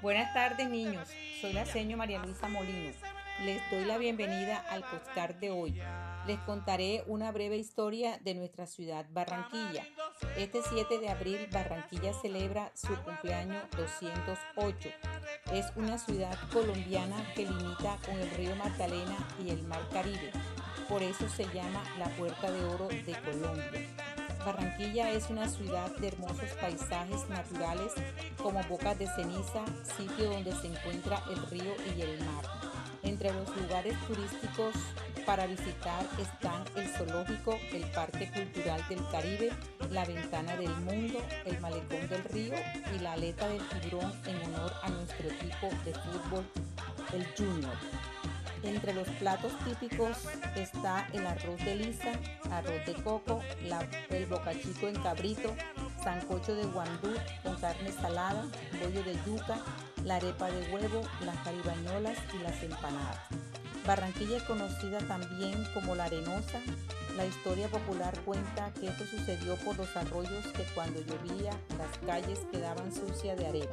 Buenas tardes niños, soy la seño María Luisa Molino. Les doy la bienvenida al postcard de hoy. Les contaré una breve historia de nuestra ciudad Barranquilla. Este 7 de abril Barranquilla celebra su cumpleaños 208. Es una ciudad colombiana que limita con el río Magdalena y el mar Caribe. Por eso se llama la Puerta de Oro de Colombia. Barranquilla es una ciudad de hermosos paisajes naturales como bocas de ceniza, sitio donde se encuentra el río y el mar. Entre los lugares turísticos para visitar están el zoológico, el Parque Cultural del Caribe, la Ventana del Mundo, el Malecón del Río y la Aleta del Tiburón en honor a nuestro equipo de fútbol, el Junior. Entre los platos típicos está el arroz de lisa, arroz de coco, el bocachico en cabrito, sancocho de guandú con carne salada, bollo de yuca, la arepa de huevo, las caribañolas y las empanadas. Barranquilla es conocida también como la arenosa. La historia popular cuenta que esto sucedió por los arroyos que cuando llovía las calles quedaban sucias de arena.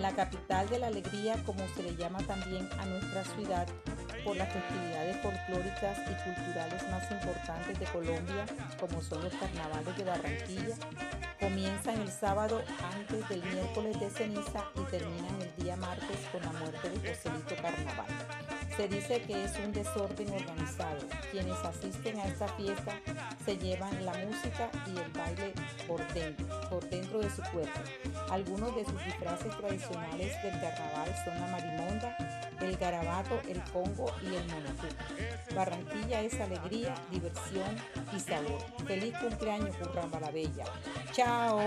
La capital de la alegría, como se le llama también a nuestra ciudad, por las festividades folclóricas y culturales más importantes de Colombia, como son los carnavales de Barranquilla, comienzan el sábado antes del miércoles de ceniza y terminan el día martes con la muerte de Joselito Carnaval. Se dice que es un desorden organizado. Quienes asisten a esta fiesta se llevan la música y el baile por dentro, por dentro de su cuerpo. Algunos de sus disfraces tradicionales del carnaval son la marimonda, el garabato, el congo y el monotú. Barranquilla es alegría, diversión y sabor. Feliz cumpleaños, Curramba la Bella. ¡Chao!